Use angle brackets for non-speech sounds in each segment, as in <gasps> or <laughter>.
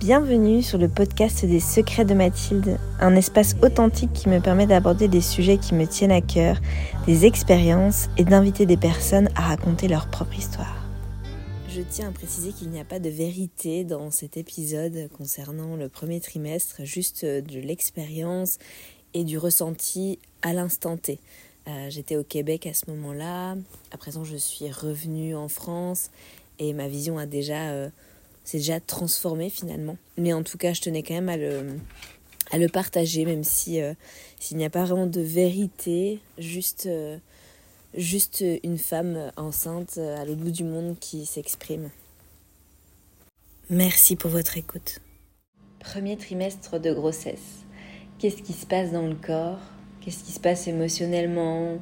Bienvenue sur le podcast des secrets de Mathilde, un espace authentique qui me permet d'aborder des sujets qui me tiennent à cœur, des expériences et d'inviter des personnes à raconter leur propre histoire. Je tiens à préciser qu'il n'y a pas de vérité dans cet épisode concernant le premier trimestre, juste de l'expérience et du ressenti à l'instant T. Euh, j'étais au Québec à ce moment-là, à présent je suis revenue en France et ma vision a déjà... Euh, c'est déjà transformé finalement. Mais en tout cas, je tenais quand même à le, à le partager, même si euh, s'il n'y a pas vraiment de vérité, juste, euh, juste une femme enceinte euh, à l'autre bout du monde qui s'exprime. Merci pour votre écoute. Premier trimestre de grossesse. Qu'est-ce qui se passe dans le corps? Qu'est-ce qui se passe émotionnellement,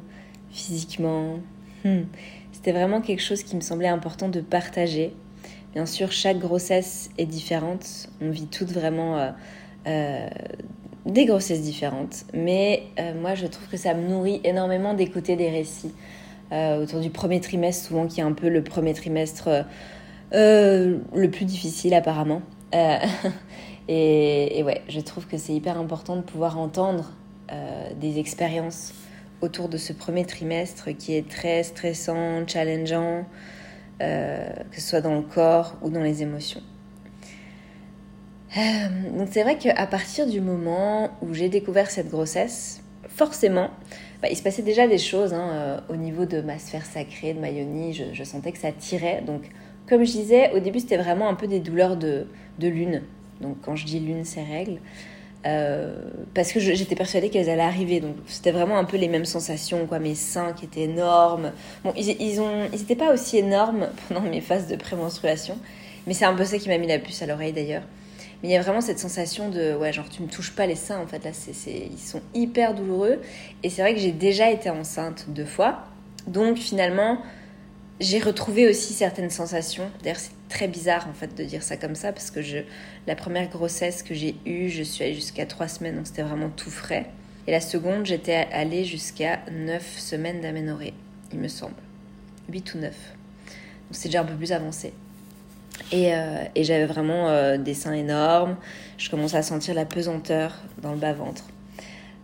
physiquement? Hmm. C'était vraiment quelque chose qui me semblait important de partager Bien sûr, chaque grossesse est différente. On vit toutes vraiment euh, euh, des grossesses différentes. Mais euh, moi, je trouve que ça me nourrit énormément d'écouter des récits. autour du premier trimestre, souvent qui est un peu le premier trimestre le plus difficile apparemment. <laughs> Et, et, ouais, je trouve que c'est hyper important de pouvoir entendre des expériences autour de ce premier trimestre qui est très stressant, challengeant. Euh, que ce soit dans le corps ou dans les émotions. Euh, donc c'est vrai qu'à partir du moment où j'ai découvert cette grossesse, forcément, bah, il se passait déjà des choses hein, euh, au niveau de ma sphère sacrée, de ma yoni, je, sentais que ça tirait. Donc comme je disais, au début c'était vraiment un peu des douleurs de, de lune. Donc quand je dis lune, c'est règles. Euh, parce que j'étais persuadée qu'elles allaient arriver. Donc c'était vraiment un peu les mêmes sensations, quoi. Mes seins qui étaient énormes. Bon, ils, ils n'étaient pas aussi énormes <laughs> pendant mes phases de prémenstruation, mais c'est un peu ça qui m'a mis la puce à l'oreille d'ailleurs. Mais il y a vraiment cette sensation de, ouais, genre tu me touches pas les seins en fait. Là, c'est, ils sont hyper douloureux. Et c'est vrai que j'ai déjà été enceinte deux fois. Donc finalement, j'ai retrouvé aussi certaines sensations. D'ailleurs, c'est très bizarre en fait de dire ça comme ça parce que je, la première grossesse que j'ai eue, je suis allée jusqu'à trois semaines, donc c'était vraiment tout frais. Et la seconde, j'étais allée jusqu'à neuf semaines d'aménorrhée, il me semble. 8 ou 9. Donc c'est déjà un peu plus avancé. Et, euh, et j'avais vraiment euh, des seins énormes. Je commençais à sentir la pesanteur dans le bas-ventre.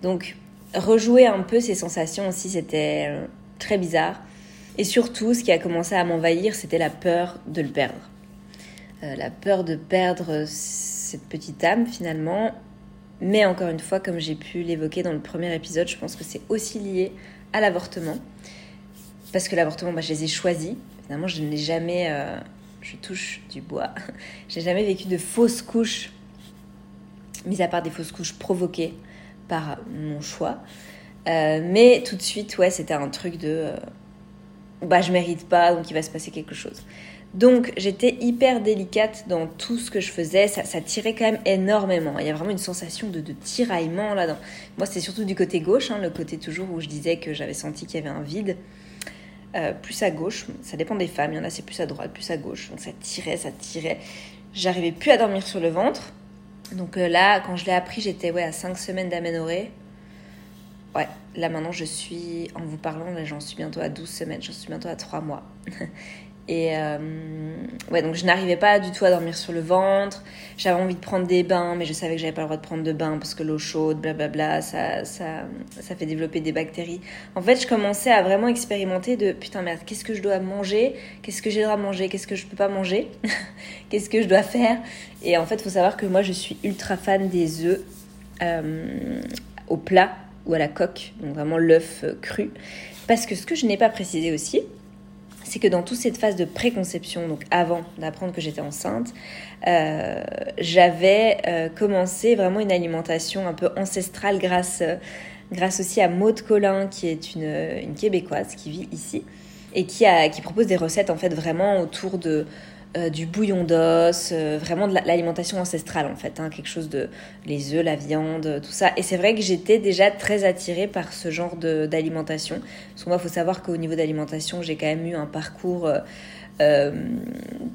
Donc rejouer un peu ces sensations aussi, c'était euh, très bizarre. Et surtout, ce qui a commencé à m'envahir, c'était la peur de le perdre. Euh, la peur de perdre cette petite âme finalement. Mais encore une fois, comme j'ai pu l'évoquer dans le premier épisode, je pense que c'est aussi lié à l'avortement. Parce que l'avortement, bah, je les ai choisis. Finalement, je n'ai jamais, euh, je touche du bois, <laughs> j'ai jamais vécu de fausses couches, mis à part des fausses couches provoquées par mon choix. Euh, mais tout de suite, ouais, c'était un truc de bah je mérite pas, donc il va se passer quelque chose. Donc j'étais hyper délicate dans tout ce que je faisais, ça, tirait quand même énormément. Il y a vraiment une sensation de, tiraillement là. Dans... Moi c'était surtout du côté gauche, hein, le côté toujours où je disais que j'avais senti qu'il y avait un vide. Euh, plus à gauche, ça dépend des femmes, il y en a c'est plus à droite, plus à gauche. Donc ça tirait, ça tirait. J'arrivais plus à dormir sur le ventre. Donc euh, là, quand je l'ai appris, j'étais ouais, à 5 semaines d'aménorrhée. Ouais, là maintenant je suis, en vous parlant, j'en suis bientôt à 12 semaines, j'en suis bientôt à 3 mois. <laughs> Et euh, ouais, donc je n'arrivais pas du tout à dormir sur le ventre. J'avais envie de prendre des bains, mais je savais que j'avais pas le droit de prendre de bain parce que l'eau chaude, blablabla, ça, ça, ça fait développer des bactéries. En fait, je commençais à vraiment expérimenter de putain merde, qu'est-ce que je dois manger? Qu'est-ce que j'ai le droit de manger? Qu'est-ce que je peux pas manger? <laughs> Qu'est-ce que je dois faire? Et en fait, faut savoir que moi, je suis ultra fan des œufs euh, au plat ou à la coque, donc vraiment l'œuf euh, cru. Parce que ce que je n'ai pas précisé aussi, c'est que dans toute cette phase de préconception, donc avant d'apprendre que j'étais enceinte, euh, j'avais euh, commencé vraiment une alimentation un peu ancestrale grâce, grâce aussi à Maude Collin, qui est une, une Québécoise qui vit ici et qui, a, qui propose des recettes en fait vraiment autour de euh, du bouillon d'os, euh, vraiment de l'alimentation ancestrale en fait, hein, quelque chose de les œufs, la viande, tout ça. Et c'est vrai que j'étais déjà très attirée par ce genre d'alimentation. Parce que moi, il faut savoir qu'au niveau d'alimentation, j'ai quand même eu un parcours euh,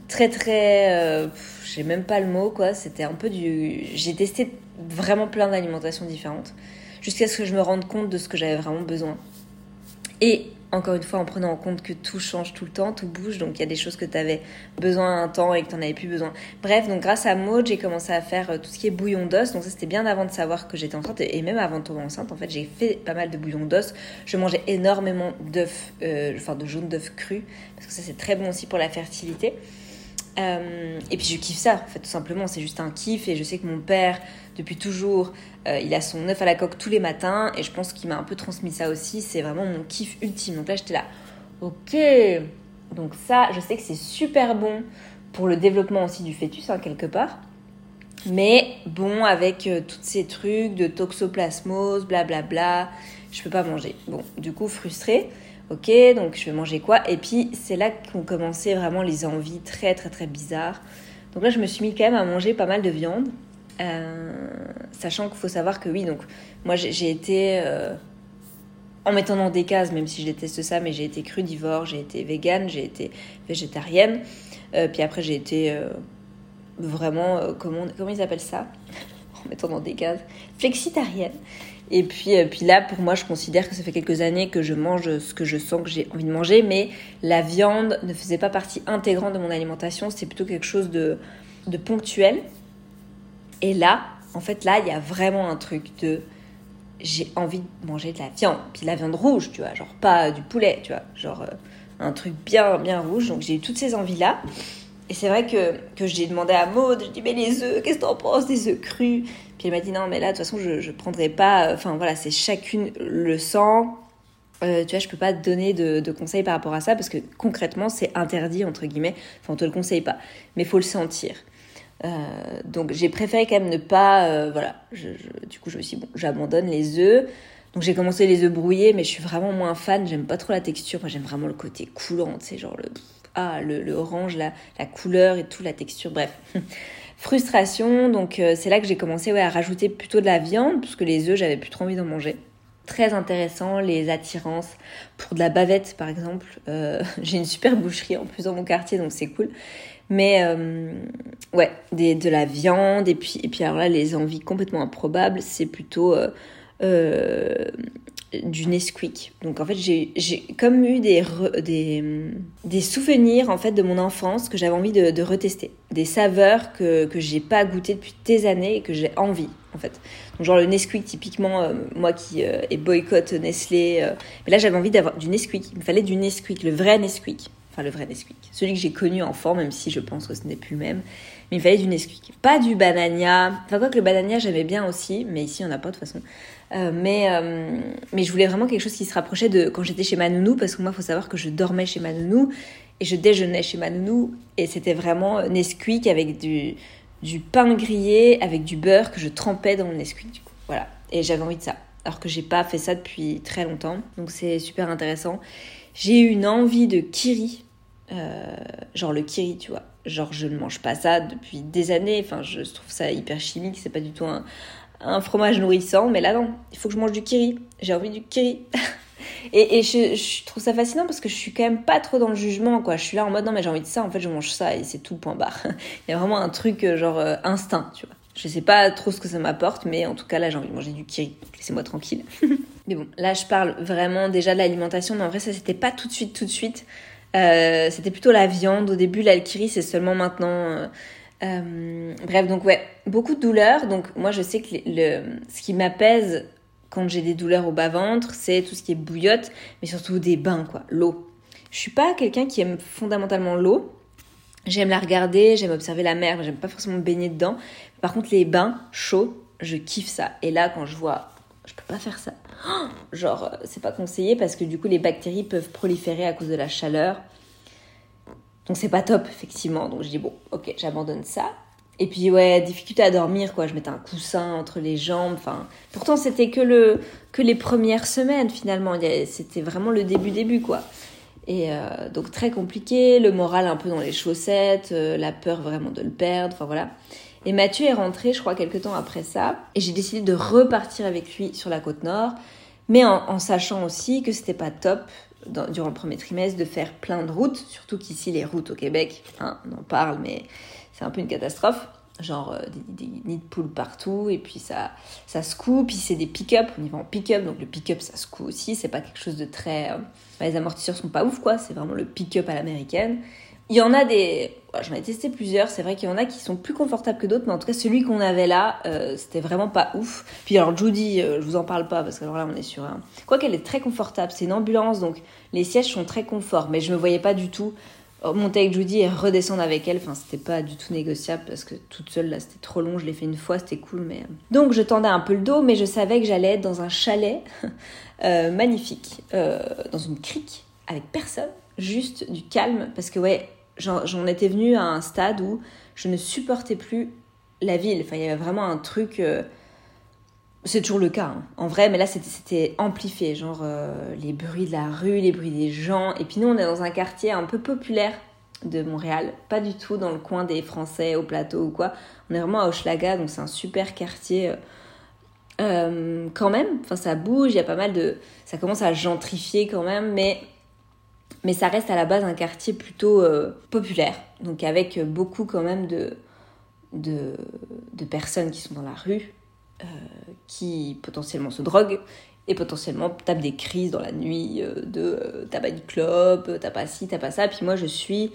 très très, j'ai même pas le mot quoi. C'était un peu du, j'ai testé vraiment plein d'alimentations différentes jusqu'à ce que je me rende compte de ce que j'avais vraiment besoin. Et encore une fois en prenant en compte que tout change tout le temps, tout bouge, donc il y a des choses que tu avais besoin un temps et que tu n'en avais plus besoin. Bref, donc grâce à Maud, j'ai commencé à faire euh, tout ce qui est bouillon d'os, donc ça c'était bien avant de savoir que j'étais enceinte, et même avant de tomber enceinte, en fait j'ai fait pas mal de bouillon d'os, je mangeais énormément d'œufs, euh, enfin de jaune d'œufs crus, parce que ça c'est très bon aussi pour la fertilité. Euh, et puis je kiffe ça, en fait, tout simplement, c'est juste un kiff. Et je sais que mon père, depuis toujours, euh, il a son œuf à la coque tous les matins. Et je pense qu'il m'a un peu transmis ça aussi. C'est vraiment mon kiff ultime. Donc là, j'étais là, ok. Donc ça, je sais que c'est super bon pour le développement aussi du fœtus, hein, quelque part. Mais bon, avec euh, tous ces trucs de toxoplasmose, blablabla, je peux pas manger. Bon, du coup, frustrée. Ok, donc je vais manger quoi? Et puis c'est là qu'ont commencé vraiment les envies très très très bizarres. Donc là, je me suis mis quand même à manger pas mal de viande. Euh, sachant qu'il faut savoir que oui, donc moi j'ai été, euh, en mettant dans des cases, même si je déteste ça, mais j'ai été crudivore, j'ai été végane, j'ai été végétarienne, euh, puis après j'ai été vraiment, comment, comment ils appellent ça? <laughs> En mettant dans des cases, flexitarienne. Et puis, euh, puis là, pour moi, je considère que ça fait quelques années que je mange ce que je sens que j'ai envie de manger, mais la viande ne faisait pas partie intégrante de mon alimentation, c'était plutôt quelque chose de, de ponctuel. Et là, en fait, là, il y a vraiment un truc de j'ai envie de manger de la viande, puis de la viande rouge, tu vois, genre pas du poulet, tu vois, genre euh, un truc bien, bien rouge. Donc j'ai eu toutes ces envies-là. Et c'est vrai que, que j'ai demandé à Maud, je dis mais les œufs, qu'est-ce que t'en penses des œufs crus? Puis elle m'a dit non mais là de toute façon je, je prendrai pas, enfin voilà c'est chacune le sang. Euh, tu vois je peux pas te donner de, de, conseils par rapport à ça parce que concrètement c'est interdit entre guillemets, enfin on te le conseille pas, mais faut le sentir. Euh, donc j'ai préféré quand même ne pas, euh, voilà, du coup je me suis dit bon j'abandonne les œufs. Donc j'ai commencé les œufs brouillés, mais je suis vraiment moins fan. J'aime pas trop la texture. Moi j'aime vraiment le côté coulant, tu sais, genre le ah, le, orange, la, couleur et tout, la texture, bref. <laughs> Frustration, donc euh, c'est là que j'ai commencé à rajouter plutôt de la viande, puisque les œufs, j'avais plus trop envie d'en manger. Très intéressant, les attirances pour de la bavette par exemple. Euh, <laughs> j'ai une super boucherie en plus dans mon quartier, donc c'est cool. Mais euh, ouais, de la viande, et puis, et puis alors là, les envies complètement improbables, c'est plutôt du Nesquik. Donc en fait, j'ai comme eu des, des, des, souvenirs en fait de mon enfance que j'avais envie de, retester. Des saveurs que, que j'ai pas goûté depuis des années et que j'ai envie en fait. Donc genre le Nesquik typiquement, euh, moi qui euh, boycott Nestlé, euh, mais là j'avais envie d'avoir du Nesquik. Il me fallait du Nesquik, le vrai Nesquik. Enfin le vrai Nesquik. Celui que j'ai connu enfant, même si je pense que ce n'est plus le même. Mais il fallait du Nesquik. Pas du Banania. Enfin quoi que le Banania j'aimais bien aussi, mais ici on n'a pas de toute façon. Euh, mais, euh, mais je voulais vraiment quelque chose qui se rapprochait de quand j'étais chez ma nounou, parce que moi, il faut savoir que je dormais chez ma nounou et je déjeunais chez ma nounou, et c'était vraiment Nesquik avec du, du pain grillé, avec du beurre que je trempais dans mon Nesquik, du coup. Voilà. Et j'avais envie de ça. Alors que j'ai pas fait ça depuis très longtemps, donc c'est super intéressant. J'ai eu une envie de kiri, euh, genre le kiri, tu vois. Genre, je ne mange pas ça depuis des années. Enfin, je trouve ça hyper chimique. C'est pas du tout un, un fromage nourrissant, mais là non, il faut que je mange du kiri. J'ai envie du kiri. <laughs> et, je, trouve ça fascinant parce que je suis quand même pas trop dans le jugement, quoi. Je suis là en mode non, mais j'ai envie de ça, en fait, je mange ça et c'est tout, point barre. <laughs> il y a vraiment un truc euh, genre euh, instinct, tu vois. Je sais pas trop ce que ça m'apporte, mais en tout cas là j'ai envie de manger du kiri. Laissez-moi tranquille. <laughs> mais bon, là je parle vraiment déjà de l'alimentation, mais en vrai ça c'était pas tout de suite, tout de suite. Euh, c'était plutôt la viande au début. Là le kiri c'est seulement maintenant. Bref, donc ouais, beaucoup de douleurs. Donc moi, je sais que le, ce qui m'apaise quand j'ai des douleurs au bas-ventre, c'est tout ce qui est bouillotte, mais surtout des bains, quoi, l'eau. Je suis pas quelqu'un qui aime fondamentalement l'eau. J'aime la regarder, j'aime observer la mer, j'aime pas forcément me baigner dedans. Par contre, les bains chauds, je kiffe ça. Et là, quand je vois, je peux pas faire ça. <gasps> Genre, euh, c'est pas conseillé parce que du coup, les bactéries peuvent proliférer à cause de la chaleur. Donc c'est pas top, effectivement. Donc je dis, bon, ok, j'abandonne ça. Et puis ouais, difficulté à dormir, quoi. Je mettais un coussin entre les jambes. Enfin, pourtant c'était que le que les premières semaines finalement. C'était vraiment le début début, quoi. Et euh, donc très compliqué, le moral un peu dans les chaussettes, euh, la peur vraiment de le perdre. Enfin voilà. Et Mathieu est rentré, je crois, quelques temps après ça. Et j'ai décidé de repartir avec lui sur la côte nord, mais en, en sachant aussi que c'était pas top durant le premier trimestre de faire plein de routes, surtout qu'ici les routes au Québec, hein, on en parle, mais c'est un peu une catastrophe. genre des, nids de poules partout, et puis ça, ça se coud, puis c'est des pick-up, on y va en pick-up, donc le pick-up ça se coud aussi, c'est pas quelque chose de très... les amortisseurs sont pas ouf quoi, c'est vraiment le pick-up à l'américaine. Il y en a des. J'en ai testé plusieurs, c'est vrai qu'il y en a qui sont plus confortables que d'autres, mais en tout cas, celui qu'on avait là, euh, c'était vraiment pas ouf. Puis alors, Judy, euh, je vous en parle pas parce que alors là, on est sur un. Quoi qu'elle est très confortable, c'est une ambulance, donc les sièges sont très confort, mais je me voyais pas du tout monter avec Judy et redescendre avec elle. Enfin, c'était pas du tout négociable parce que toute seule, là, c'était trop long. Je l'ai fait une fois, c'était cool, mais. Euh. Donc, je tendais un peu le dos, mais je savais que j'allais être dans un chalet <laughs> magnifique, dans une crique, avec personne juste du calme parce que ouais, j'en étais venue à un stade où je ne supportais plus la ville. Enfin, il y avait vraiment un truc. Euh, c'est toujours le cas, hein. en vrai, mais là c'était amplifié, genre euh, les bruits de la rue, les bruits des gens. Et puis nous, on est dans un quartier un peu populaire de Montréal, pas du tout dans le coin des Français au plateau ou quoi. On est vraiment à Hochelaga, donc c'est un super quartier. Euh, quand même, enfin ça bouge, il y a pas mal de, ça commence à gentrifier quand même, mais mais ça reste à la base un quartier plutôt euh, populaire, donc avec beaucoup quand même de, de, personnes qui sont dans la rue, euh, qui potentiellement se droguent et potentiellement tapent des crises dans la nuit euh, de t'as pas de clope, t'as pas ci, t'as pas ça. Puis moi je suis,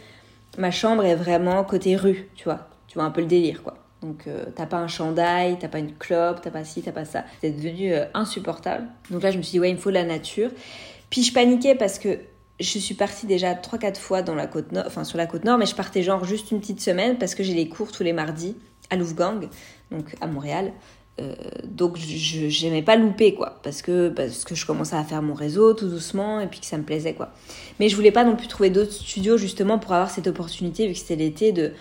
ma chambre est vraiment côté rue, tu vois, tu vois un peu le délire quoi. Donc t'as pas un chandail, t'as pas une clope, t'as pas ci, t'as pas ça. C'est devenu insupportable. Donc là je me suis dit ouais il me faut la nature. Puis je paniquais parce que je suis partie déjà 3-4 fois dans la côte nord, enfin sur la côte nord, mais je partais genre juste une petite semaine parce que j'ai les cours tous les mardis à Louvgang, donc à Montréal. Euh, donc je n'aimais pas louper quoi parce que parce que je commençais à faire mon réseau tout doucement et puis que ça me plaisait quoi mais je voulais pas non plus trouver d'autres studios justement pour avoir cette opportunité vu que c'était l'été de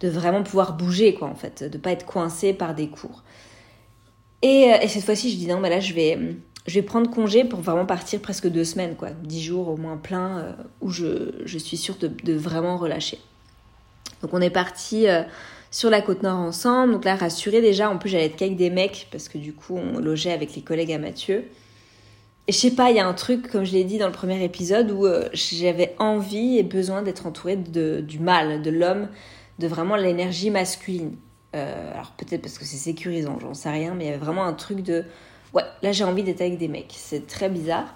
de vraiment pouvoir bouger quoi en fait de pas être coincé par des cours et, euh, et cette fois-ci je dis non mais là je vais je vais prendre congé pour vraiment partir presque deux semaines, quoi. Dix jours au moins plein, euh, où je, suis sûre de, vraiment relâcher. Donc on est parti euh, sur la côte nord ensemble. Donc là, rassurée déjà, en plus j'allais être qu'avec des mecs, parce que du coup on logeait avec les collègues à Mathieu. Et je sais pas, il y a un truc, comme je l'ai dit dans le premier épisode, où euh, j'avais envie et besoin d'être entourée de, du mal, de l'homme, de vraiment l'énergie masculine. alors peut-être parce que c'est sécurisant, j'en sais rien, mais il y avait vraiment un truc de ouais, là j'ai envie d'être avec des mecs. C'est très bizarre.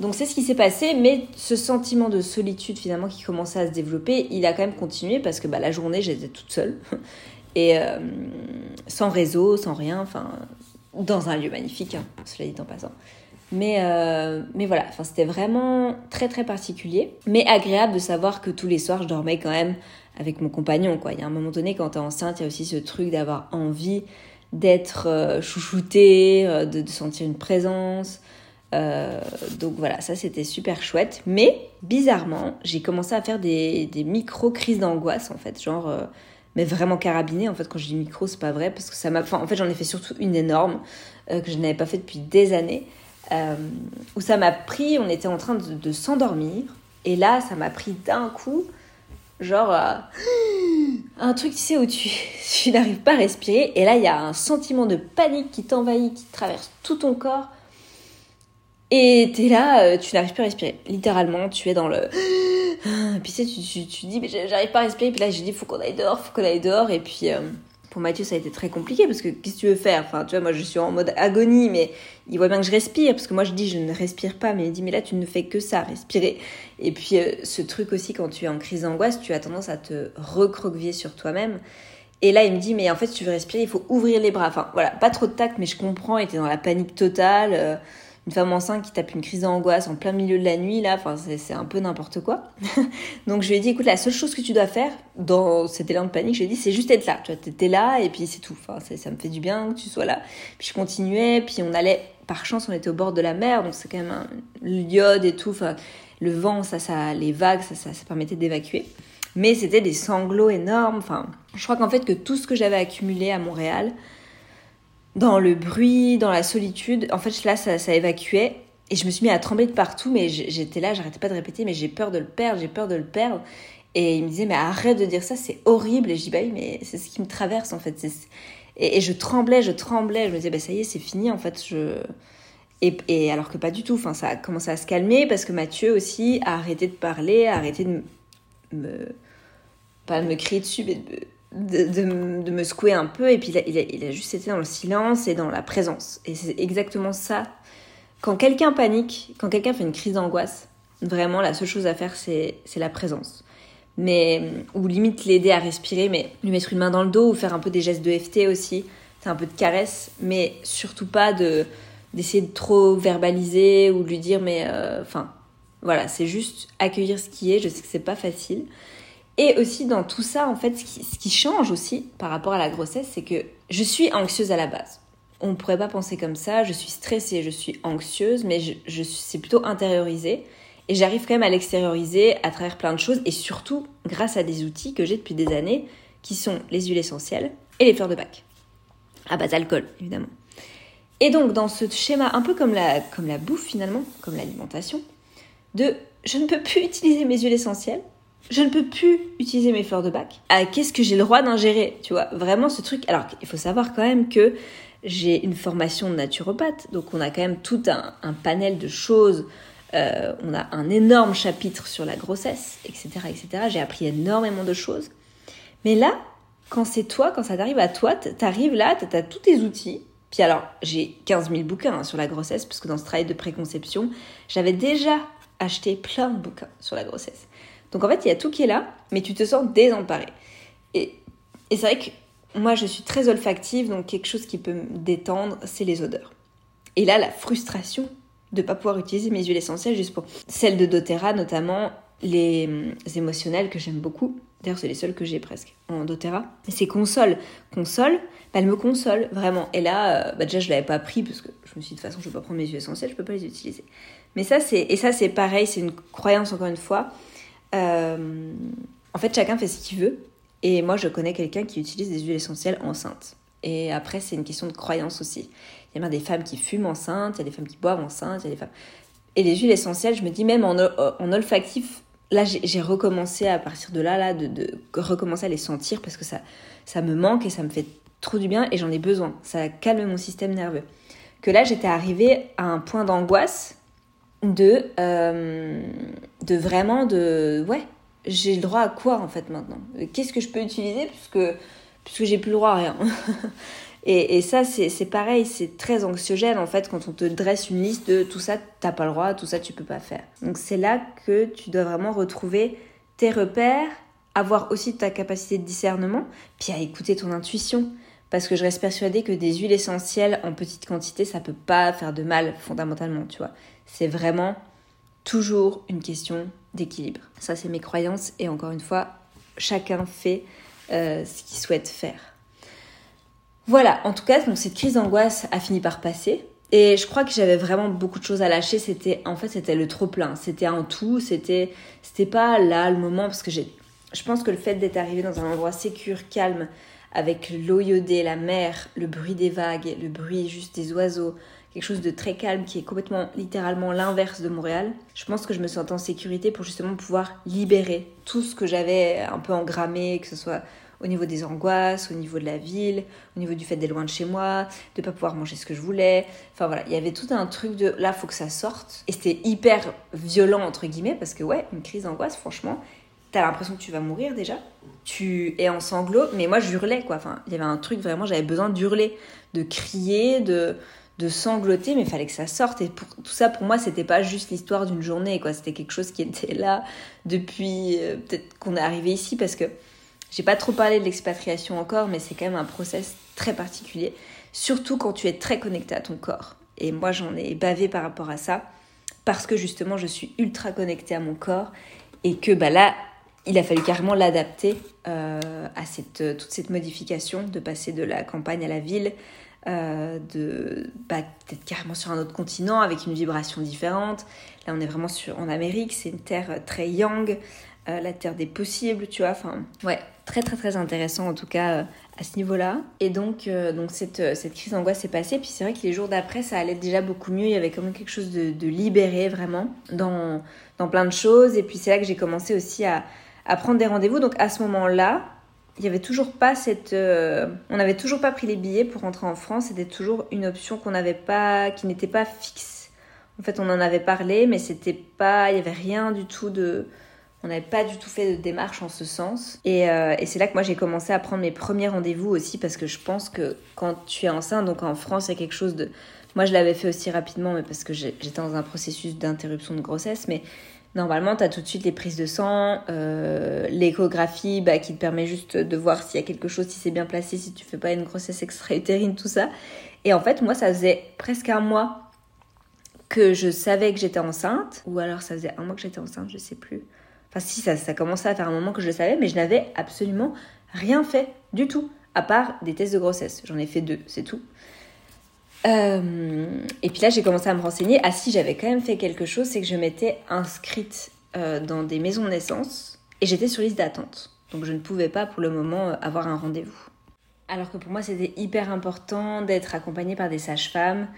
Donc c'est ce qui s'est passé, mais ce sentiment de solitude finalement qui commençait à se développer, il a quand même continué parce que bah, la journée j'étais toute seule <laughs> et euh, sans réseau, sans rien, enfin dans un lieu magnifique, hein, cela dit en passant. Mais, euh, mais voilà, enfin, c'était vraiment très très particulier, mais agréable de savoir que tous les soirs je dormais quand même avec mon compagnon. Quoi. Il y a un moment donné, quand t'es enceinte, il y a aussi ce truc d'avoir envie d'être euh, chouchouté, euh, de, sentir une présence. Euh, donc voilà, ça c'était super chouette. Mais bizarrement, j'ai commencé à faire des, micro-crises d'angoisse en fait. Genre, mais vraiment carabiné. En fait, quand je dis micro, c'est pas vrai parce que ça m'a. en fait, j'en ai fait surtout une énorme que je n'avais pas fait depuis des années. où ça m'a pris, on était en train de s'endormir. Et là, ça m'a pris d'un coup genre euh, un truc tu sais où tu, <laughs> tu n'arrives pas à respirer et là il y a un sentiment de panique qui t'envahit qui traverse tout ton corps et t'es là euh, tu n'arrives plus à respirer. Littéralement tu es dans le <gasps> puis tu sais tu, tu, tu dis mais j'arrive pas à respirer puis là j'ai dit faut qu'on aille dehors faut qu'on aille dehors et puis euh, pour Mathieu, ça a été très compliqué parce que qu'est-ce que tu veux faire? Enfin, tu vois, moi je suis en mode agonie, mais il voit bien que je respire parce que moi je dis je ne respire pas, mais il dit mais là tu ne fais que ça, respirer. Et puis euh, ce truc aussi, quand tu es en crise d'angoisse, tu as tendance à te recroqueviller sur toi-même. Et là, il me dit, mais en fait, si tu veux respirer, il faut ouvrir les bras. Enfin, voilà, pas trop de tact, mais je comprends, il était dans la panique totale. Euh, une femme enceinte qui tape une crise d'angoisse en plein milieu de la nuit, là, enfin, c'est un peu n'importe quoi. <laughs> Donc je lui ai dit, écoute, la seule chose que tu dois faire dans cet élan de panique, je lui c'est juste être là. Tu vois, t'es là et puis c'est tout. Enfin, ça me fait du bien que tu sois là. Puis je continuais, puis on allait, par chance, on était au bord de la mer, donc c'est quand même un l'iode et tout. Enfin, le vent, ça, ça, les vagues, ça, ça, ça permettait d'évacuer. Mais c'était des sanglots énormes. Enfin, je crois qu'en fait que tout ce que j'avais accumulé à Montréal, dans le bruit, dans la solitude. En fait, là, ça, ça évacuait. Et je me suis mis à trembler de partout, mais j'étais là, j'arrêtais pas de répéter, mais j'ai peur de le perdre, j'ai peur de le perdre. Et il me disait, mais arrête de dire ça, c'est horrible. Et je dis, bah oui, mais c'est ce qui me traverse, en fait. Et, je tremblais, je tremblais. Je me disais, bah ça y est, c'est fini, en fait. Je... Et, et, alors que pas du tout. Enfin, ça a commencé à se calmer parce que Mathieu aussi a arrêté de parler, a arrêté de me. pas de me crier dessus, mais de de, me secouer un peu. Et puis il a, il a, juste été dans le silence et dans la présence. Et c'est exactement ça. Quand quelqu'un panique, quand quelqu'un fait une crise d'angoisse, vraiment la seule chose à faire, c'est la présence. Mais, ou limite l'aider à respirer, mais lui mettre une main dans le dos ou faire un peu des gestes de FT aussi. C'est un peu de caresse, mais surtout pas de d'essayer de trop verbaliser ou de lui dire, mais euh, enfin, voilà, c'est juste accueillir ce qui est. Je sais que c'est pas facile. Et aussi dans tout ça, en fait, ce qui, change aussi par rapport à la grossesse, c'est que je suis anxieuse à la base. On ne pourrait pas penser comme ça. Je suis stressée, je suis anxieuse, mais je, c'est plutôt intériorisé. Et j'arrive quand même à l'extérioriser à travers plein de choses et surtout grâce à des outils que j'ai depuis des années qui sont les huiles essentielles et les fleurs de bac. À base d'alcool, évidemment. Et donc, dans ce schéma, un peu comme la, comme la bouffe finalement, comme l'alimentation, de je ne peux plus utiliser mes huiles essentielles, je ne peux plus utiliser mes fleurs de bac. Ah, qu'est-ce que j'ai le droit d'ingérer Tu vois, vraiment ce truc. Alors, il faut savoir quand même que j'ai une formation de naturopathe, donc on a quand même tout un, panel de choses. Euh, on a un énorme chapitre sur la grossesse, etc., etc. J'ai appris énormément de choses. Mais là, quand c'est toi, quand ça t'arrive à toi, t'arrives là, t'as tous tes outils. Puis alors, j'ai 15 000 bouquins hein, sur la grossesse, parce que dans ce travail de préconception, j'avais déjà acheté plein de bouquins sur la grossesse. Donc en fait, il y a tout qui est là, mais tu te sens désemparé. Et, c'est vrai que moi, je suis très olfactive, donc quelque chose qui peut me détendre, c'est les odeurs. Et là, la frustration de ne pas pouvoir utiliser mes huiles essentielles juste pour celles de doTERRA notamment les, émotionnelles que j'aime beaucoup. D'ailleurs c'est les seules que j'ai presque en doTERRA. C'est console console bah, elle me console vraiment. Et là euh, bah, déjà je l'avais pas pris parce que je me suis dit de toute façon je vais pas prendre mes huiles essentielles je peux pas les utiliser. Mais ça c'est pareil c'est une croyance encore une fois euh, en fait, chacun fait ce qu'il veut. Et moi, je connais quelqu'un qui utilise des huiles essentielles enceintes. Et après, c'est une question de croyance aussi. Il y a des femmes qui fument enceintes, il y a des femmes qui boivent enceintes, il y a des femmes... Et les huiles essentielles, je me dis même en, en olfactif, là j'ai recommencé à partir de là, là de, de, recommencer à les sentir parce que ça, ça me manque et ça me fait trop du bien et j'en ai besoin. Ça calme mon système nerveux. Que là j'étais arrivée à un point d'angoisse de, euh, de vraiment de... Ouais, j'ai le droit à quoi en fait maintenant? Qu'est-ce que je peux utiliser puisque, puisque j'ai plus le droit à rien? <laughs> Et, et, ça, c'est pareil, c'est très anxiogène en fait quand on te dresse une liste de tout ça, t'as pas le droit, tout ça, tu peux pas faire. Donc c'est là que tu dois vraiment retrouver tes repères, avoir aussi ta capacité de discernement, puis à écouter ton intuition. Parce que je reste persuadée que des huiles essentielles en petite quantité, ça peut pas faire de mal fondamentalement, tu vois. C'est vraiment toujours une question d'équilibre. Ça, c'est mes croyances et encore une fois, chacun fait euh, ce qu'il souhaite faire. Voilà, en tout cas, donc cette crise d'angoisse a fini par passer. Et je crois que j'avais vraiment beaucoup de choses à lâcher. C'était, en fait, c'était le trop plein. C'était un tout. C'était, c'était pas là le moment parce que j'ai, je pense que le fait d'être arrivé dans un endroit sécure, calme, avec l'eau iodée, la mer, le bruit des vagues, le bruit juste des oiseaux, quelque chose de très calme qui est complètement littéralement l'inverse de Montréal. Je pense que je me sens en sécurité pour justement pouvoir libérer tout ce que j'avais un peu engrammé, que ce soit au niveau des angoisses, au niveau de la ville, au niveau du fait d'être loin de chez moi, de pas pouvoir manger ce que je voulais. Enfin voilà, il y avait tout un truc de là, faut que ça sorte. Et c'était hyper violent, entre guillemets, parce que ouais, une crise d'angoisse, franchement, t'as l'impression que tu vas mourir déjà. Tu es en sanglots, mais moi j'hurlais quoi. Enfin, il y avait un truc vraiment, j'avais besoin d'hurler, de crier, de, de sangloter, mais il fallait que ça sorte. Et pour, tout ça, pour moi, c'était pas juste l'histoire d'une journée, quoi. C'était quelque chose qui <laughs> était là depuis euh, peut-être qu'on est arrivé ici, parce que j'ai pas trop parlé de l'expatriation encore, mais c'est quand même un process très particulier, surtout quand tu es très connecté à ton corps. Et moi, j'en ai bavé par rapport à ça, parce que justement, je suis ultra connectée à mon corps, et que bah là, il a fallu carrément l'adapter euh, à cette, toute cette modification, de passer de la campagne à la ville, euh, de bah, peut-être carrément sur un autre continent avec une vibration différente. Là, on est vraiment sur, en Amérique, c'est une terre très yang, euh, la terre des possibles, tu vois. Enfin, ouais, très très très intéressant en tout cas euh, à ce niveau-là. Et donc, donc cette, cette crise d'angoisse s'est passée. Puis c'est vrai que les jours d'après, ça allait déjà beaucoup mieux. Il y avait quand même quelque chose de, de libéré vraiment dans, dans plein de choses. Et puis c'est là que j'ai commencé aussi à, à prendre des rendez-vous. Donc à ce moment-là, il y avait toujours pas cette euh, on n'avait toujours pas pris les billets pour rentrer en France c'était toujours une option qu'on n'avait pas qui n'était pas fixe en fait on en avait parlé mais c'était pas il y avait rien du tout de On n'avait pas du tout fait de démarche en ce sens. Et, euh, et c'est là que moi j'ai commencé à prendre mes premiers rendez-vous aussi parce que je pense que quand tu es enceinte, donc en France, il y a quelque chose de... Moi je l'avais fait aussi rapidement, mais parce que j'étais dans un processus d'interruption de grossesse, mais Normalement, tu as tout de suite les prises de sang, euh, l'échographie bah, qui te permet juste de voir s'il y a quelque chose, si c'est bien placé, si tu fais pas une grossesse extra-utérine, tout ça. Et en fait, moi, ça faisait presque un mois que je savais que j'étais enceinte, ou alors ça faisait un mois que j'étais enceinte, je sais plus. Enfin, si, ça, ça commençait à faire un moment que je le savais, mais je n'avais absolument rien fait du tout, à part des tests de grossesse. J'en ai fait deux, c'est tout. Euh, et puis là, j'ai commencé à me renseigner. Ah si, j'avais quand même fait quelque chose, c'est que je m'étais inscrite euh, dans des maisons de naissance et j'étais sur liste d'attente. Donc je ne pouvais pas pour le moment euh, avoir un rendez-vous. Alors que pour moi, c'était hyper important d'être accompagnée par des sages-femmes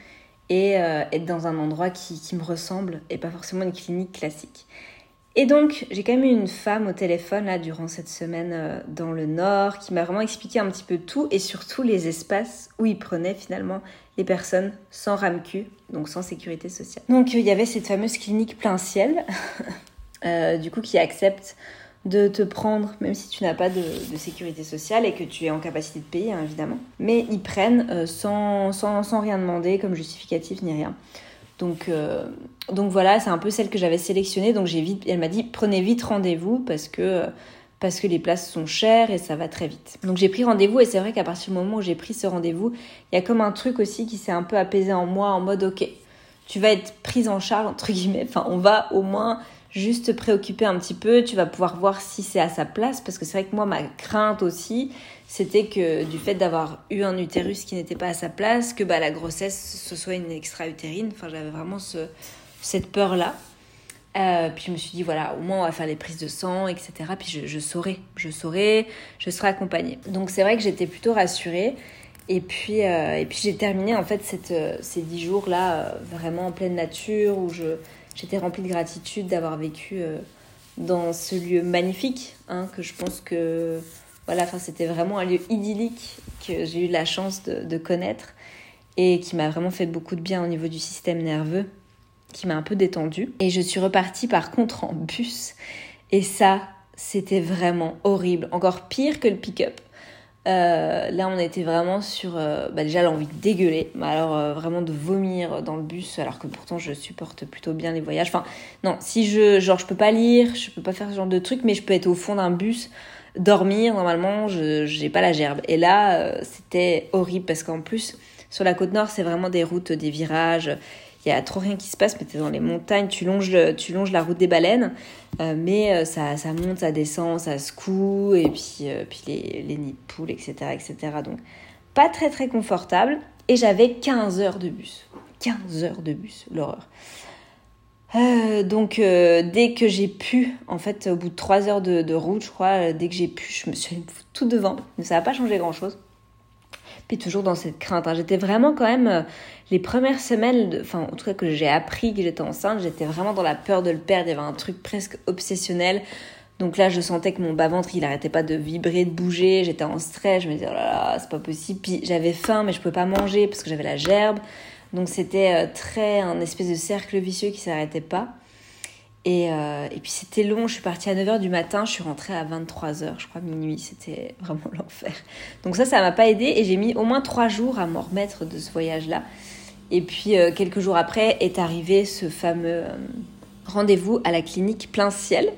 et être dans un endroit qui, qui, me ressemble et pas forcément une clinique classique. Et donc, j'ai quand même eu une femme au téléphone là durant cette semaine dans le Nord qui m'a vraiment expliqué un petit peu tout et surtout les espaces où il prenait finalement les personnes sans RAMQ, donc sans sécurité sociale. Donc il y avait cette fameuse clinique plein ciel, <laughs> euh, du coup qui accepte de te prendre, même si tu n'as pas de, sécurité sociale et que tu es en capacité de payer, hein, évidemment. Mais ils prennent euh, sans, sans, sans, rien demander comme justificatif ni rien. Donc, euh, donc voilà, c'est un peu celle que j'avais sélectionnée. Donc j'ai vite, elle m'a dit prenez vite rendez-vous parce que parce que les places sont chères et ça va très vite. Donc j'ai pris rendez-vous et c'est vrai qu'à partir du moment où j'ai pris ce rendez-vous, il y a comme un truc aussi qui s'est un peu apaisé en moi en mode ok, tu vas être prise en charge entre guillemets, enfin on va au moins juste te préoccuper un petit peu, tu vas pouvoir voir si c'est à sa place parce que c'est vrai que moi ma crainte aussi c'était que du fait d'avoir eu un utérus qui n'était pas à sa place, que bah, la grossesse ce soit une extra-utérine, enfin j'avais vraiment ce, cette peur là. Euh, puis je me suis dit, voilà, au moins on va faire les prises de sang, etc. Puis je, saurai, je saurai, je serai accompagnée. Donc c'est vrai que j'étais plutôt rassurée. Et puis, euh, puis j'ai terminé en fait euh, ces dix jours-là vraiment en pleine nature où je, j'étais remplie de gratitude d'avoir vécu dans ce lieu magnifique, hein, que je pense que voilà, c'était vraiment un lieu idyllique que j'ai eu la chance de, de connaître et qui m'a vraiment fait beaucoup de bien au niveau du système nerveux qui m'a un peu détendue. Et je suis repartie par contre en bus. Et ça, c'était vraiment horrible. Encore pire que le pick-up. Euh, là, on était vraiment sur euh, bah, déjà l'envie de dégueuler, mais alors euh, vraiment de vomir dans le bus, alors que pourtant je supporte plutôt bien les voyages. Enfin, non, si je genre je peux pas lire, je peux pas faire ce genre de truc, mais je peux être au fond d'un bus, dormir normalement, je j'ai pas la gerbe. Et là, c'était horrible parce qu'en plus sur la côte nord, c'est vraiment des routes, des virages il y a trop rien qui se passe, mais tu es dans les montagnes, tu longes, tu longes la route des baleines, euh, mais euh, ça, ça monte, ça descend, ça secoue, et puis, euh, puis les, les nids de poules, etc., etc. Donc, pas très très confortable. Et j'avais 15 heures de bus. 15 heures de bus, l'horreur. donc dès que j'ai pu, en fait au bout de 3 heures de, de route je crois, dès que j'ai pu, je me suis tout devant. Mais ça n'a pas changé grand-chose puis toujours dans cette crainte. Hein. J'étais vraiment quand même, euh, les premières semaines, enfin en tout cas que j'ai appris que j'étais enceinte, j'étais vraiment dans la peur de le perdre. Il y avait un truc presque obsessionnel. Donc là, je sentais que mon bas-ventre, il arrêtait pas de vibrer, de bouger. J'étais en stress. Je me disais, oh là là, c'est pas possible. Puis j'avais faim, mais je pouvais pas manger parce que j'avais la gerbe. Donc c'était euh, très un espèce de cercle vicieux qui s'arrêtait pas. Et, euh, et, puis c'était long, je suis partie à 9h du matin, je suis rentrée à 23h, je crois minuit, c'était <laughs> vraiment l'enfer. Donc ça, ça m'a pas aidé et j'ai mis au moins 3 jours à m'en remettre de ce voyage-là. Et puis euh, quelques jours après est arrivé ce fameux euh, rendez-vous à la clinique plein ciel.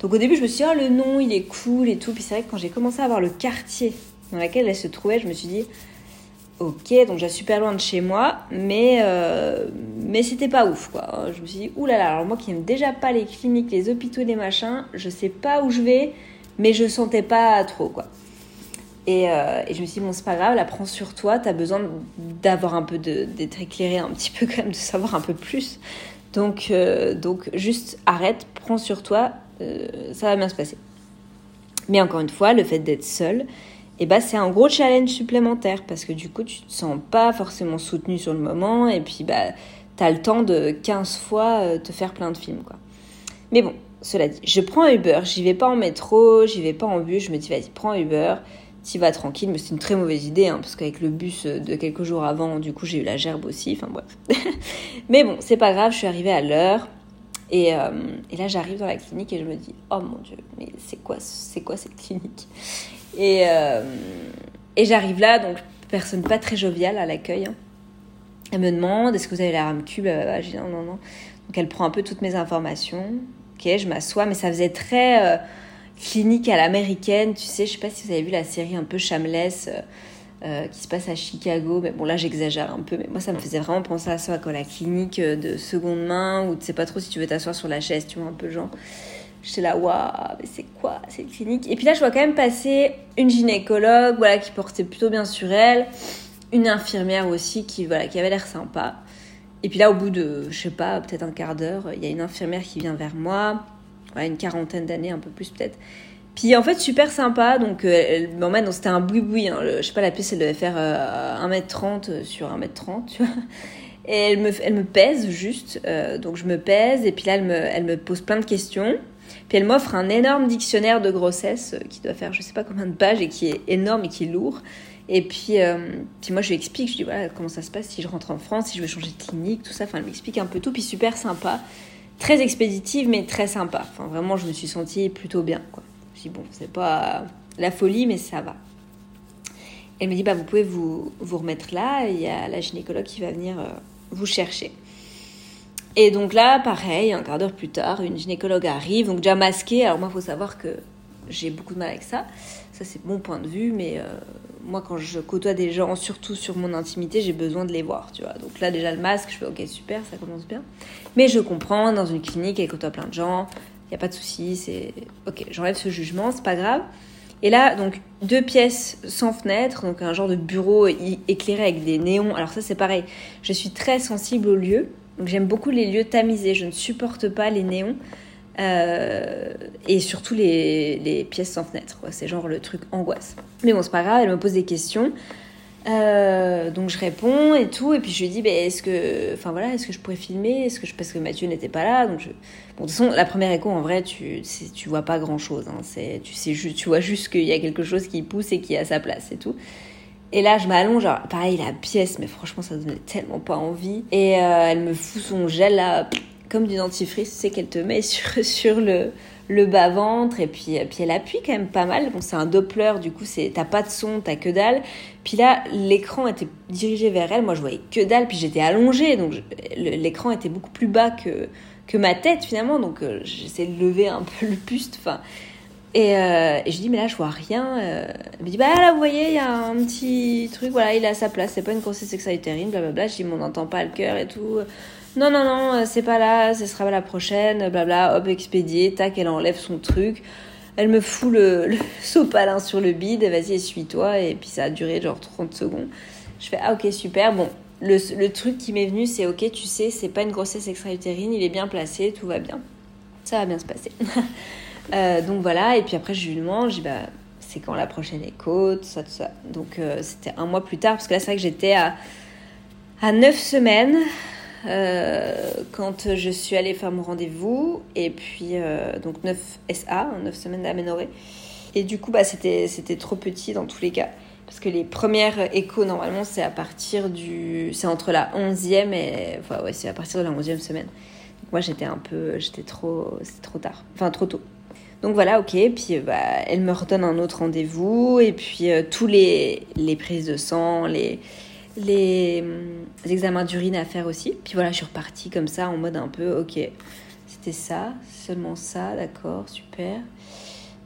Donc au début je me suis dit, oh le nom il est cool et tout. Puis c'est vrai que quand j'ai commencé à voir le quartier dans lequel elle se trouvait, je me suis dit, Ok, donc j'ai super loin de chez moi, mais, euh, mais c'était pas ouf quoi. Je me suis dit, oulala, alors moi qui n'aime déjà pas les cliniques, les hôpitaux, les machins, je sais pas où je vais, mais je sentais pas trop quoi. Et, euh, et je me suis dit, bon, c'est pas grave, la prends sur toi, t'as besoin d'avoir un peu d'être éclairé un petit peu quand même, de savoir un peu plus. Donc, euh, donc juste arrête, prends sur toi, ça va bien se passer. Mais encore une fois, le fait d'être seule, et bah c'est un gros challenge supplémentaire parce que du coup tu te sens pas forcément soutenu sur le moment et puis bah t'as le temps de 15 fois euh, te faire plein de films quoi. Mais bon, cela dit, je prends Uber, j'y vais pas en métro, j'y vais pas en bus, je me dis vas-y prends Uber, t'y vas tranquille, mais c'est une très mauvaise idée hein, parce qu'avec le bus de quelques jours avant, du coup j'ai eu la gerbe aussi, enfin bref. <laughs> mais bon, c'est pas grave, je suis arrivée à l'heure. Et, euh, et là, j'arrive dans la clinique et je me dis, oh mon Dieu, mais c'est quoi, c'est quoi cette clinique? Et, euh, et j'arrive là, donc personne pas très joviale à l'accueil. hein. Elle me demande, est-ce que vous avez la rame cube Je dis non, non, non. Donc elle prend un peu toutes mes informations. Ok, je m'assois, mais ça faisait très euh, clinique à l'américaine. Tu sais, je sais pas si vous avez vu la série un peu Shameless. euh, qui se passe à Chicago. Mais bon, là, j'exagère un peu, mais moi, ça me faisait vraiment penser à ça, quoi. La clinique de seconde main, où tu sais pas trop si tu veux t'asseoir sur la chaise, tu vois, un peu genre. J'étais là, waouh, mais c'est quoi cette clinique? Et puis là, je vois quand même passer une gynécologue, voilà, qui portait plutôt bien sur elle, une infirmière aussi, qui, voilà, qui avait l'air sympa. Et puis là, au bout de, je sais pas, peut-être un quart d'heure, il y a une infirmière qui vient vers moi, ouais, une quarantaine d'années, un peu plus peut-être. Puis en fait, super sympa. Donc, euh, elle m'emmène. C'était un boui-boui. Hein. Je sais pas, la pièce, elle devait faire euh, 1m30 sur 1m30, tu vois. Et elle me, elle me pèse juste. euh, donc, je me pèse. Et puis là, elle me, elle me pose plein de questions. Puis elle m'offre un énorme dictionnaire de grossesse euh, qui doit faire je sais pas combien de pages et qui est énorme et qui est lourd. Et puis, euh, moi, je lui explique. Je dis voilà, comment ça se passe si je rentre en France, si je veux changer de clinique, tout ça. Enfin, elle m'explique un peu tout. Puis super sympa. Très expéditive, mais très sympa. Enfin, vraiment, je me suis sentie plutôt bien, quoi. Je dis, bon, c'est pas la folie, mais ça va. Elle me dit, bah, vous pouvez vous, vous remettre là, il y a la gynécologue qui va venir euh, vous chercher. Et donc là, pareil, un quart d'heure plus tard, une gynécologue arrive, donc déjà masquée. Alors moi, il faut savoir que j'ai beaucoup de mal avec ça. Ça, c'est mon point de vue, mais euh, moi, quand je côtoie des gens, surtout sur mon intimité, j'ai besoin de les voir, tu vois. Donc là, déjà, le masque, je fais, ok, super, ça commence bien. Mais je comprends, dans une clinique, elle côtoie plein de gens, il n'y a pas de souci, c'est... Ok, j'enlève ce jugement, c'est pas grave. Et là, donc, deux pièces sans fenêtre, donc un genre de bureau éclairé avec des néons. Alors ça, c'est pareil, je suis très sensible aux lieux, donc j'aime beaucoup les lieux tamisés, je ne supporte pas les néons. Euh, et surtout les, pièces sans fenêtre. C'est genre le truc angoisse. Mais bon, c'est pas grave, elle me pose des questions. Euh, donc je réponds et tout, et puis je lui dis, bah, est-ce que, voilà, est-ce que je pourrais filmer, est-ce que parce que Mathieu n'était pas là, donc bon de toute façon la première écho en vrai tu, tu vois pas grand chose, hein, tu sais tu vois juste qu'il y a quelque chose qui pousse et qui à sa place et tout. Et là je m'allonge, pareil la pièce, mais franchement ça donnait tellement pas envie, et euh, elle me fout son gel là, comme du dentifrice, sais qu'elle te met <laughs> sur sur le le bas ventre et puis puis elle appuie quand même pas mal. Bon c'est un doppler du coup c'est t'as pas de son t'as que dalle. Puis là l'écran était dirigé vers elle. Moi je voyais que dalle puis j'étais allongée. Donc l'écran était beaucoup plus bas que que ma tête finalement. Donc euh, j'essaie de lever un peu le buste. Enfin et, euh, et je dis mais là je vois rien euh, elle me dit bah là vous voyez il y a un petit truc voilà il est à sa place c'est pas une grossesse extra-utérine blablabla je dis mais on n'entend pas le cœur et tout non, non, non, euh, c'est pas là, ce sera la prochaine, blabla, hop, expédié, tac, elle enlève son truc. Elle me fout le, le <laughs> sopalin sur le bide, vas-y, essuie-toi, et puis ça a duré genre 30 secondes. Je fais, ah ok, super, bon, le, le truc qui m'est venu, c'est ok, tu sais, c'est pas une grossesse extra-utérine, il est bien placé, tout va bien. Ça va bien se passer. <laughs> Euh, donc voilà, et puis après, je lui demande, je dis, bah, c'est quand la prochaine écho, tout ça, tout ça. Donc euh, c'était un mois plus tard, parce que là, c'est vrai que j'étais à, à 9 semaines euh, quand je suis allée faire mon rendez-vous et puis donc 9 SA, 9 semaines d'aménorrhée. Et du coup, bah, c'était, c'était trop petit dans tous les cas. Parce que les premières échos, normalement, c'est à partir du. C'est entre la 11e et. Enfin, ouais, c'est à partir de la 11e semaine. Donc, moi, j'étais un peu. J'étais trop. C'était trop tard. Enfin, trop tôt. Donc voilà, ok. Puis bah, elle me redonne un autre rendez-vous. Et puis euh, tous les, les prises de sang, les, les, hum, examens d'urine à faire aussi. Puis voilà, je suis repartie comme ça en mode un peu, ok, c'était ça, seulement ça, d'accord, super.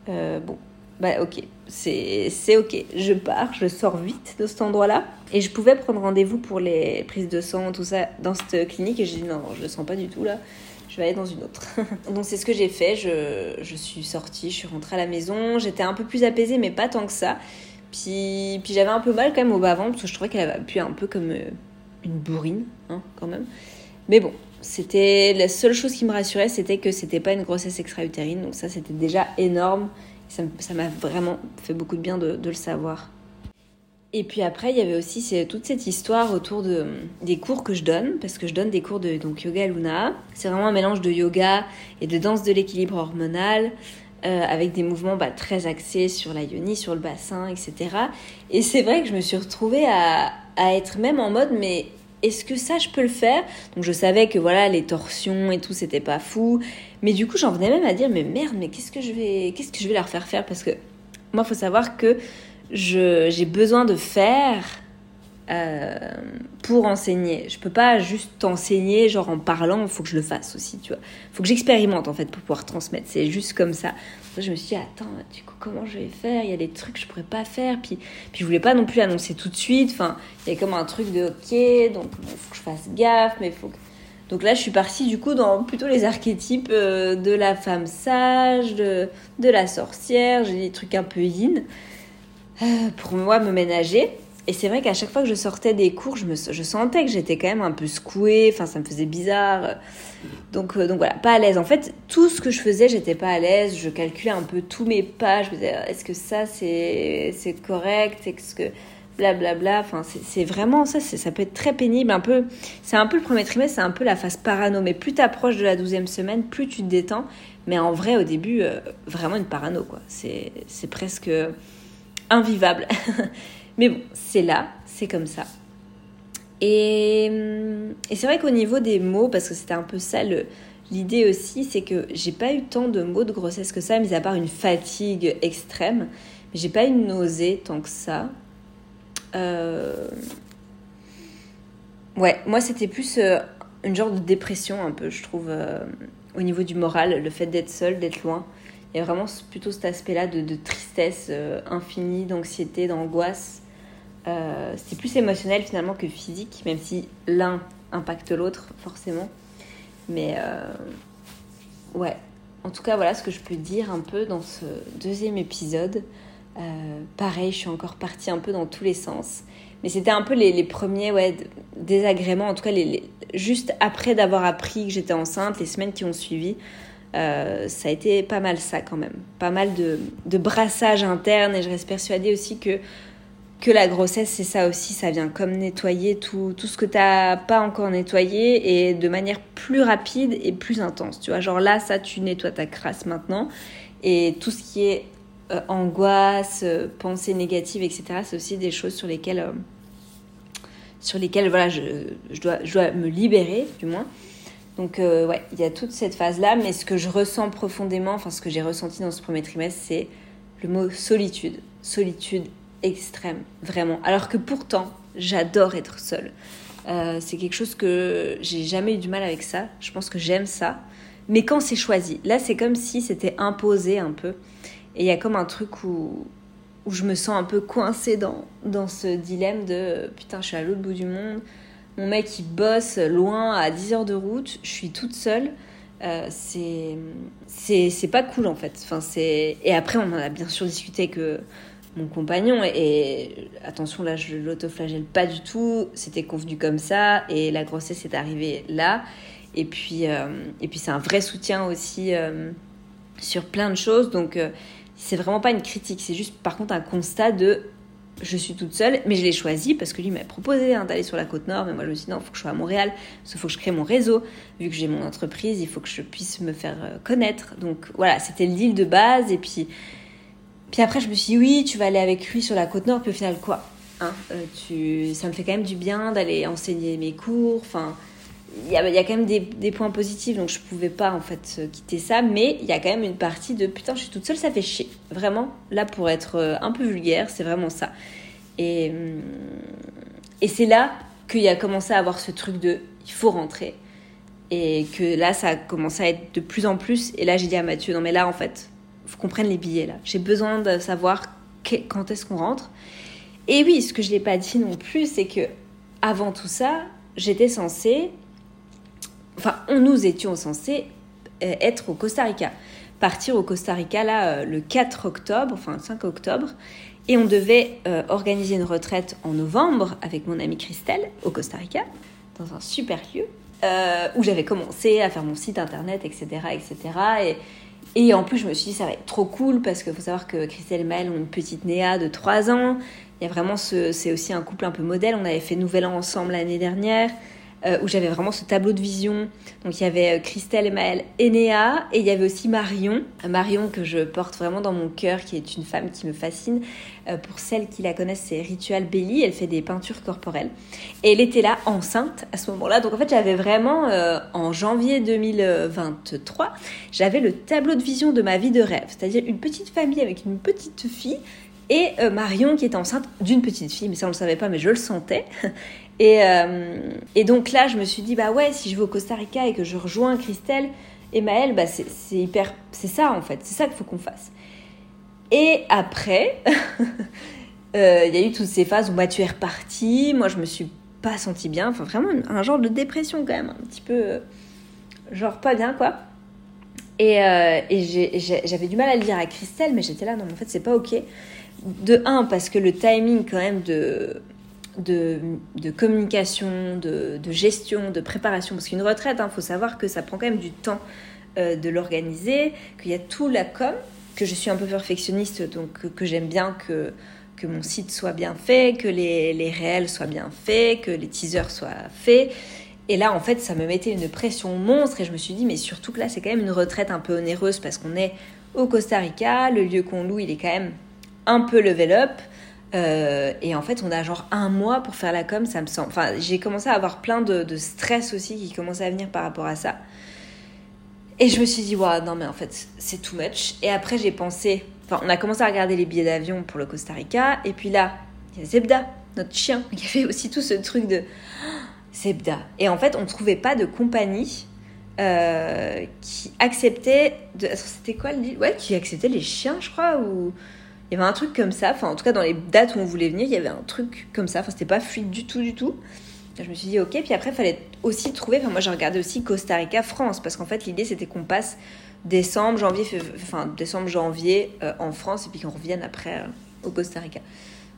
Euh, bon, bah ok, c'est ok. Je pars, je sors vite de cet endroit-là. Et je pouvais prendre rendez-vous pour les prises de sang, tout ça, dans cette clinique. Et j'ai dit non, je le sens pas du tout là. Je vais aller dans une autre. <laughs> Donc c'est ce que j'ai fait. Je, je suis sortie, je suis rentrée à la maison. J'étais un peu plus apaisée, mais pas tant que ça. Puis, puis j'avais un peu mal quand même au bas-ventre parce que je trouvais qu'elle avait appuyé un peu comme euh, une bourrine, hein, quand même. Mais bon, c'était la seule chose qui me rassurait, c'était que c'était pas une grossesse extra-utérine. Donc ça, c'était déjà énorme. Ça m'a vraiment fait beaucoup de bien de le savoir. Et puis après, il y avait aussi toute cette histoire autour de, des cours que je donne, parce que je donne des cours de donc, yoga Luna. C'est vraiment un mélange de yoga et de danse de l'équilibre hormonal, euh, avec des mouvements bah, très axés sur la yoni, sur le bassin, etc. Et c'est vrai que je me suis retrouvée à, être même en mode, mais est-ce que ça je peux le faire? Donc je savais que voilà les torsions et tout c'était pas fou, mais du coup j'en venais même à dire mais merde mais qu'est-ce que je vais qu'est-ce que je vais leur faire faire? Parce que moi faut savoir que j'ai besoin de faire euh, pour enseigner. Je peux pas juste enseigner genre en parlant, il faut que je le fasse aussi, tu vois. Faut que j'expérimente en fait pour pouvoir transmettre. C'est juste comme ça. je me suis dit, attends, du coup, comment je vais faire? Il y a des trucs que je pourrais pas faire. Puis, puis je voulais pas non plus annoncer tout de suite. Enfin, il y a comme un truc de, ok, donc il faut que je fasse gaffe, mais faut. Donc là, je suis partie du coup dans plutôt les archétypes euh, de la femme sage, de, de la sorcière. J'ai des trucs un peu yin pour moi me ménager. Et c'est vrai qu'à chaque fois que je sortais des cours, je, sentais que j'étais quand même un peu secouée, enfin ça me faisait bizarre. Donc, euh, donc voilà, pas à l'aise. En fait, tout ce que je faisais, j'étais pas à l'aise. Je calculais un peu tous mes pas. Je me disais, est-ce que ça c'est correct? Est-ce que blablabla? Bla, bla. Enfin, c'est vraiment ça, ça peut être très pénible. Un peu, c'est un peu le premier trimestre, c'est un peu la phase parano. Mais plus tu approches de la douzième semaine, plus tu te détends. Mais en vrai, au début, euh, vraiment une parano, quoi. C'est presque invivable. <laughs> Mais bon, c'est là, c'est comme ça. Et, et c'est vrai qu'au niveau des mots, parce que c'était un peu ça l'idée aussi, c'est que j'ai pas eu tant de mots de grossesse que ça, mis à part une fatigue extrême. J'ai pas eu de nausée tant que ça. Euh, ouais, moi c'était plus euh, une genre de dépression un peu, je trouve, euh, au niveau du moral, le fait d'être seule, d'être loin. Il y a vraiment plutôt cet aspect-là de, de, tristesse infinie, d'anxiété, d'angoisse euh, c'est plus émotionnel finalement que physique, même si l'un impacte l'autre forcément. Mais euh, ouais, en tout cas voilà ce que je peux dire un peu dans ce deuxième épisode. Euh, pareil, je suis encore partie un peu dans tous les sens. Mais c'était un peu les, premiers désagréments, en tout cas juste après d'avoir appris que j'étais enceinte, les semaines qui ont suivi. Ça a été pas mal ça quand même. Pas mal de, de brassage interne et je reste persuadée aussi que que la grossesse, c'est ça aussi, ça vient comme nettoyer tout, tout ce que tu n'as pas encore nettoyé et de manière plus rapide et plus intense. Tu vois, genre là, ça, tu nettoies ta crasse maintenant et tout ce qui est euh, angoisse, euh, pensée négative, etc., c'est aussi des choses sur lesquelles, euh, sur lesquelles voilà, je, je, dois, je dois me libérer, du moins. Donc, ouais, il y a toute cette phase-là, mais ce que je ressens profondément, enfin, ce que j'ai ressenti dans ce premier trimestre, c'est le mot solitude. Solitude extrême, vraiment. Alors que pourtant, j'adore être seule. Euh, c'est quelque chose que j'ai jamais eu du mal avec ça. Je pense que j'aime ça. Mais quand c'est choisi, là c'est comme si c'était imposé un peu. Et il y a comme un truc où, où je me sens un peu coincée dans, dans ce dilemme de putain, je suis à l'autre bout du monde. Mon mec il bosse loin à 10 heures de route. Je suis toute seule. Euh, c'est pas cool en fait. Enfin, et après, on en a bien sûr discuté que mon compagnon. Et, attention, là, je l'autoflagelle pas du tout. C'était convenu comme ça. Et la grossesse est arrivée là. Et puis, euh, puis c'est un vrai soutien aussi euh, sur plein de choses. Donc, euh, c'est vraiment pas une critique. C'est juste, par contre, un constat de je suis toute seule, mais je l'ai choisi parce que lui m'a proposé hein, d'aller sur la côte nord. Mais moi, je me suis dit, non, il faut que je sois à Montréal, parce qu'il faut que je crée mon réseau. Vu que j'ai mon entreprise, il faut que je puisse me faire connaître. Donc voilà, c'était le de base. Et puis, puis après, je me suis dit, oui, tu vas aller avec lui sur la côte nord, puis au final, quoi hein euh. Ça me fait quand même du bien d'aller enseigner mes cours. Il y a, quand même des, points positifs, donc je pouvais pas en fait quitter ça. Mais il y a quand même une partie de putain, je suis toute seule, ça fait chier. Vraiment, là, pour être euh, un peu vulgaire, c'est vraiment ça. Et, hum, et c'est là qu'il a commencé à avoir ce truc de il faut rentrer. Et que là, ça a commencé à être de plus en plus. Et là, j'ai dit à Mathieu, non mais là, en fait, faut qu'on prenne les billets là. J'ai besoin de savoir quand est-ce qu'on rentre. Et oui, ce que je n'ai pas dit non plus, c'est que avant tout ça, j'étais censée, enfin, nous étions censés euh, être au Costa Rica, partir au Costa Rica là euh, le 4 octobre, enfin le 5 octobre, et on devait euh, organiser une retraite en novembre avec mon amie Christelle au Costa Rica, dans un super lieu. où j'avais commencé à faire mon site internet, etc., etc. Et, en plus, je me suis dit, ça va être trop cool parce qu'il faut savoir que Christelle et Maëlle ont une petite Néa de 3 ans. Il y a vraiment ce, c'est aussi un couple un peu modèle. On avait fait Nouvel An ensemble l'année dernière. Euh, où j'avais vraiment ce tableau de vision. Donc il y avait euh, Christelle, Emmaël et et il y avait aussi Marion. Marion que je porte vraiment dans mon cœur, qui est une femme qui me fascine. Euh, pour celles qui la connaissent, c'est Ritual Belly, elle fait des peintures corporelles. Et elle était là enceinte à ce moment-là. Donc en fait j'avais vraiment, en janvier 2023, j'avais le tableau de vision de ma vie de rêve. C'est-à-dire une petite famille avec une petite fille et Marion qui est enceinte d'une petite fille, mais ça on le savait pas, mais je le sentais. Euh, et, donc là, je me suis dit, bah ouais, si je vais au Costa Rica et que je rejoins Christelle et Maëlle, bah c'est hyper. C'est ça en fait, c'est ça qu'il faut qu'on fasse. Et après, <laughs> euh, il y a eu toutes ces phases où Mathieu est reparti, moi je me suis pas sentie bien, enfin vraiment un genre de dépression quand même, un petit peu. Euh, genre pas bien quoi. Et, et j'avais du mal à le dire à Christelle, mais j'étais là, non, mais en fait, c'est pas ok. De un, parce que le timing, quand même, de, de, communication, de, gestion, de préparation. Parce qu'une retraite, il hein, faut savoir que ça prend quand même du temps euh, de l'organiser, qu'il y a tout la com, que je suis un peu perfectionniste, donc que, j'aime bien que, que mon site soit bien fait, que les, les réels soient bien faits, que les teasers soient faits. Et là, en fait, ça me mettait une pression monstre et je me suis dit, mais surtout que là, c'est quand même une retraite un peu onéreuse parce qu'on est au Costa Rica, le lieu qu'on loue, il est quand même un peu level up. Euh, et en fait, on a genre un mois pour faire la com, ça me semble. Enfin, j'ai commencé à avoir plein de, stress aussi qui commençait à venir par rapport à ça. Et je me suis dit, waouh, non, mais en fait, c'est too much. Et après, j'ai pensé, enfin, on a commencé à regarder les billets d'avion pour le Costa Rica. Et puis là, il y a Zebda, notre chien, qui avait aussi tout ce truc de <gasps> Zebda. Et en fait, on ne trouvait pas de compagnie euh, qui acceptait. De... C'était quoi le Ouais, qui acceptait les chiens, je crois, ou il y avait un truc comme ça. Enfin, en tout cas, dans les dates où on voulait venir, il y avait un truc comme ça. Enfin, c'était pas fluide du tout, du tout. je me suis dit, ok. Puis après, il fallait aussi trouver. Enfin, moi, j'ai regardé aussi Costa Rica, France. Parce qu'en fait, l'idée, c'était qu'on passe décembre, janvier, enfin, décembre, janvier euh, en France. Et puis qu'on revienne après euh, au Costa Rica.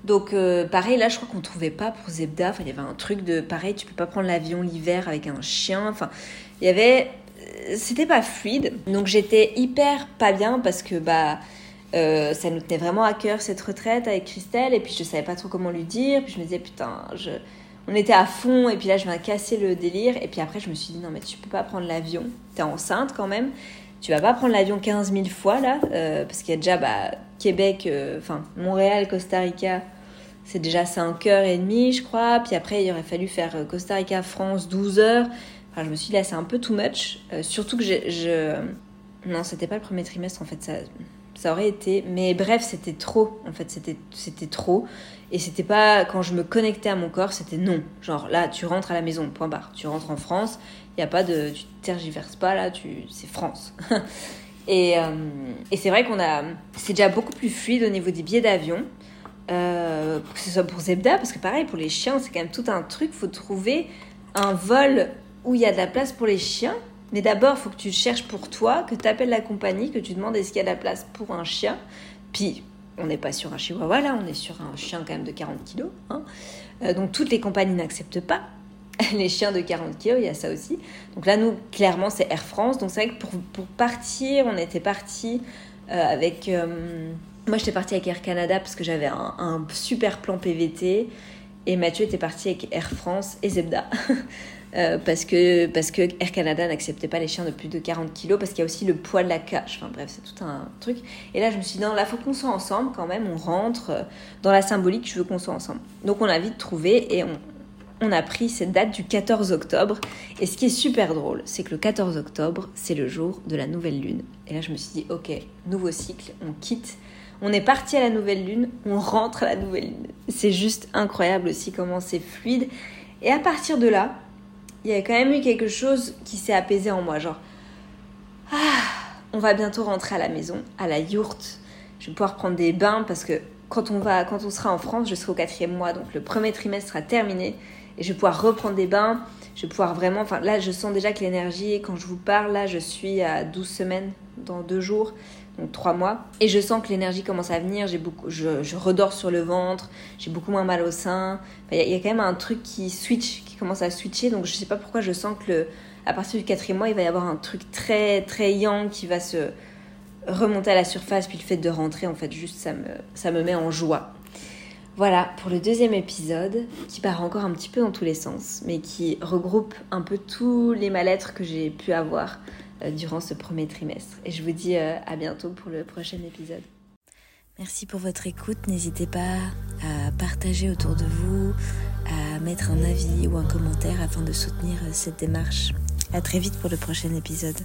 Donc, euh, pareil, là, je crois qu'on trouvait pas pour Zebda. Enfin, il y avait un truc de pareil, tu peux pas prendre l'avion l'hiver avec un chien. Enfin, il y avait. C'était pas fluide. Donc, j'étais hyper pas bien parce que, bah euh, ça nous tenait vraiment à cœur cette retraite avec Christelle et puis je savais pas trop comment lui dire puis je me disais putain je... on était à fond et puis là je viens casser le délire et puis après je me suis dit non mais tu peux pas prendre l'avion t'es enceinte quand même tu vas pas prendre l'avion 15 000 fois là euh, parce qu'il y a déjà bah, Québec euh, enfin Montréal Costa Rica c'est déjà 5h30 je crois puis après il aurait fallu faire Costa Rica France 12 heures. Enfin je me suis dit là c'est un peu too much surtout que je non c'était pas le premier trimestre en fait ça ça aurait été. Mais bref, c'était trop. En fait, c'était, trop. Et c'était pas. Quand je me connectais à mon corps, c'était non. Genre là, tu rentres à la maison, point barre. Tu rentres en France, il n'y a pas de. Tu tergiverses pas là, tu, c'est France. <laughs> et, euh, et c'est vrai qu'on a. C'est déjà beaucoup plus fluide au niveau des billets d'avion. Euh, que ce soit pour Zebda, parce que pareil, pour les chiens, c'est quand même tout un truc. faut trouver un vol où il y a de la place pour les chiens mais d'abord, il faut que tu cherches pour toi, que tu appelles la compagnie, que tu demandes est-ce qu'il y a de la place pour un chien. Puis, on n'est pas sur un chihuahua là, on est sur un chien quand même de 40 kilos. Hein. Euh, donc, toutes les compagnies n'acceptent pas <laughs> les chiens de 40 kilos, il y a ça aussi. Donc là, nous, clairement, c'est Air France. Donc c'est vrai que pour, partir, on était parti euh, avec... Euh, moi, j'étais partie avec Air Canada parce que j'avais un, un, super plan PVT. Et Mathieu était parti avec Air France et Zebda. <laughs> Euh, parce, que, parce que Air Canada n'acceptait pas les chiens de plus de 40 kilos, parce qu'il y a aussi le poids de la cage. Enfin bref, c'est tout un truc. Et là, je me suis dit, non, là, faut qu'on soit ensemble quand même. On rentre euh, dans la symbolique, je veux qu'on soit ensemble. Donc on a vite trouvé et on a pris cette date du 14 octobre. Et ce qui est super drôle, c'est que le 14 octobre, c'est le jour de la nouvelle lune. Et là, je me suis dit, ok, nouveau cycle, on quitte. On est parti à la nouvelle lune, on rentre à la nouvelle lune. C'est juste incroyable aussi comment c'est fluide. Et à partir de là, il y a quand même eu quelque chose qui s'est apaisé en moi. Genre, ah, on va bientôt rentrer à la maison, à la yourte. Je vais pouvoir prendre des bains parce que quand on, va, quand on sera en France, je serai au quatrième mois. Donc le premier trimestre sera terminé et je vais pouvoir reprendre des bains. Je vais pouvoir vraiment. Enfin, là, je sens déjà que l'énergie, quand je vous parle, là, je suis à 12 semaines dans deux jours donc trois mois. Et je sens que l'énergie commence à venir, j'ai beaucoup, je, redors sur le ventre, j'ai beaucoup moins mal au sein. Il y, a quand même un truc qui switch, commence à switcher, donc je sais pas pourquoi je sens que le, à partir du quatrième mois, il va y avoir un truc très très yang qui va se remonter à la surface, puis le fait de rentrer, en fait, juste ça me, ça me met en joie. Voilà pour le deuxième épisode qui part encore un petit peu dans tous les sens, mais qui regroupe un peu tous les mal-être que j'ai pu avoir euh, durant ce premier trimestre. Et je vous dis euh, à bientôt pour le prochain épisode. Merci pour votre écoute. N'hésitez pas à partager autour de vous, à mettre un avis ou un commentaire afin de soutenir cette démarche. À très vite pour le prochain épisode.